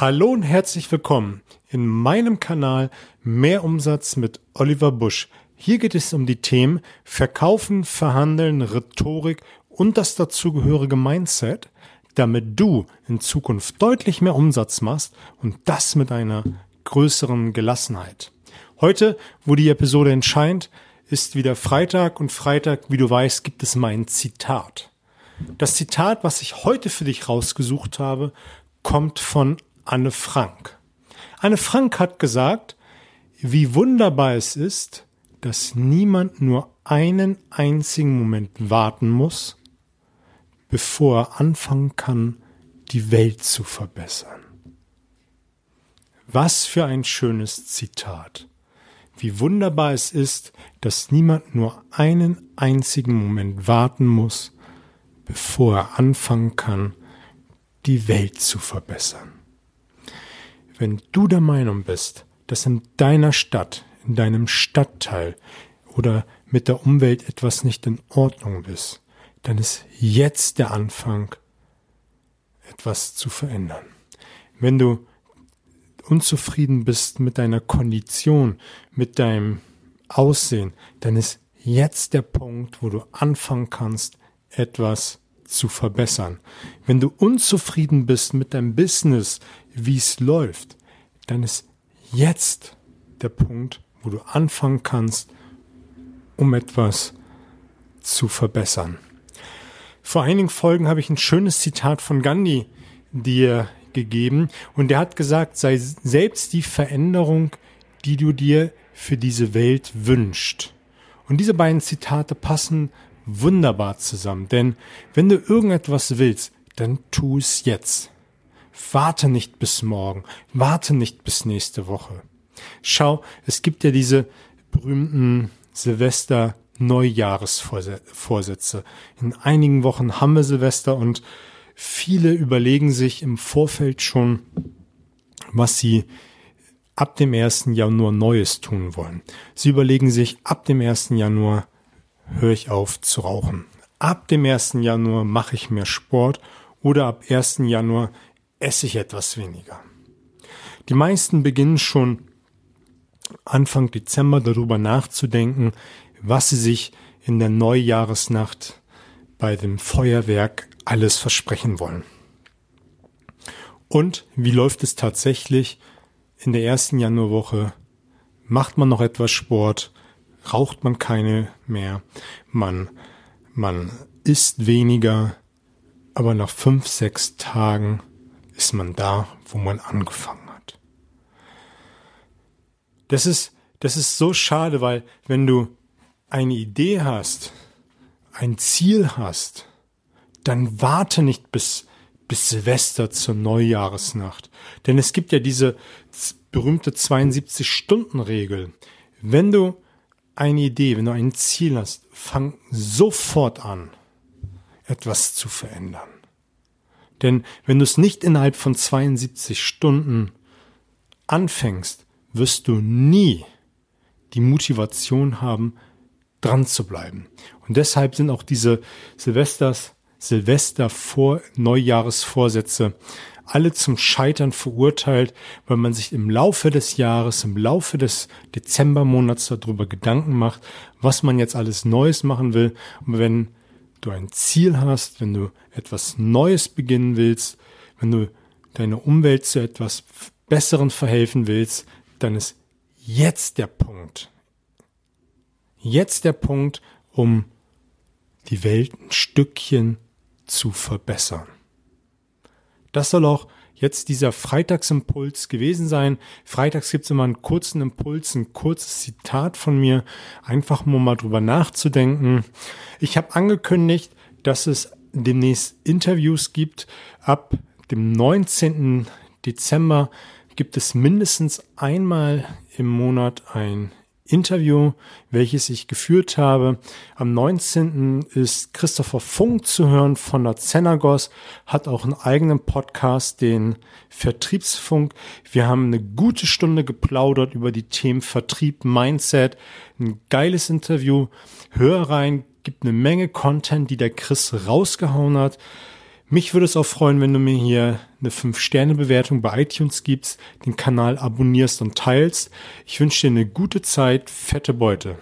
Hallo und herzlich willkommen in meinem Kanal Mehr Umsatz mit Oliver Busch. Hier geht es um die Themen Verkaufen, Verhandeln, Rhetorik und das dazugehörige Mindset, damit du in Zukunft deutlich mehr Umsatz machst und das mit einer größeren Gelassenheit. Heute, wo die Episode entscheidet, ist wieder Freitag und Freitag, wie du weißt, gibt es mein Zitat. Das Zitat, was ich heute für dich rausgesucht habe, kommt von Anne Frank. Anne Frank hat gesagt, wie wunderbar es ist, dass niemand nur einen einzigen Moment warten muss, bevor er anfangen kann, die Welt zu verbessern. Was für ein schönes Zitat. Wie wunderbar es ist, dass niemand nur einen einzigen Moment warten muss, bevor er anfangen kann, die Welt zu verbessern. Wenn du der Meinung bist, dass in deiner Stadt, in deinem Stadtteil oder mit der Umwelt etwas nicht in Ordnung ist, dann ist jetzt der Anfang, etwas zu verändern. Wenn du unzufrieden bist mit deiner Kondition, mit deinem Aussehen, dann ist jetzt der Punkt, wo du anfangen kannst, etwas zu verbessern. Wenn du unzufrieden bist mit deinem Business, wie es läuft, dann ist jetzt der Punkt, wo du anfangen kannst, um etwas zu verbessern. Vor einigen Folgen habe ich ein schönes Zitat von Gandhi dir gegeben und der hat gesagt, sei selbst die Veränderung, die du dir für diese Welt wünscht. Und diese beiden Zitate passen wunderbar zusammen, denn wenn du irgendetwas willst, dann tu es jetzt. Warte nicht bis morgen, warte nicht bis nächste Woche. Schau, es gibt ja diese berühmten Silvester Neujahresvorsätze. In einigen Wochen haben wir Silvester und viele überlegen sich im Vorfeld schon, was sie ab dem 1. Januar Neues tun wollen. Sie überlegen sich, ab dem 1. Januar höre ich auf zu rauchen. Ab dem 1. Januar mache ich mehr Sport oder ab 1. Januar esse ich etwas weniger. Die meisten beginnen schon Anfang Dezember darüber nachzudenken, was sie sich in der Neujahresnacht bei dem Feuerwerk alles versprechen wollen. Und wie läuft es tatsächlich in der ersten Januarwoche? Macht man noch etwas Sport? Raucht man keine mehr? Man, man isst weniger, aber nach fünf, sechs Tagen ist man da, wo man angefangen hat. Das ist, das ist so schade, weil wenn du eine Idee hast, ein Ziel hast, dann warte nicht bis, bis Silvester zur Neujahresnacht. Denn es gibt ja diese berühmte 72-Stunden-Regel. Wenn du eine Idee, wenn du ein Ziel hast, fang sofort an, etwas zu verändern. Denn wenn du es nicht innerhalb von 72 Stunden anfängst, wirst du nie die Motivation haben, dran zu bleiben. Und deshalb sind auch diese Silvesters, Silvester vor Neujahresvorsätze alle zum Scheitern verurteilt, weil man sich im Laufe des Jahres, im Laufe des Dezembermonats darüber Gedanken macht, was man jetzt alles Neues machen will. Und wenn du ein Ziel hast, wenn du etwas Neues beginnen willst, wenn du deine Umwelt zu etwas Besseren verhelfen willst, dann ist jetzt der Punkt. Jetzt der Punkt, um die Welt ein Stückchen zu verbessern. Das soll auch jetzt dieser Freitagsimpuls gewesen sein. Freitags gibt es immer einen kurzen Impuls, ein kurzes Zitat von mir, einfach nur mal drüber nachzudenken. Ich habe angekündigt, dass es demnächst Interviews gibt. Ab dem 19. Dezember gibt es mindestens einmal im Monat ein Interview, welches ich geführt habe. Am 19. ist Christopher Funk zu hören von der Zenagos, hat auch einen eigenen Podcast, den Vertriebsfunk. Wir haben eine gute Stunde geplaudert über die Themen Vertrieb, Mindset. Ein geiles Interview. Hör rein, gibt eine Menge Content, die der Chris rausgehauen hat. Mich würde es auch freuen, wenn du mir hier eine 5-Sterne-Bewertung bei iTunes gibst, den Kanal abonnierst und teilst. Ich wünsche dir eine gute Zeit, fette Beute.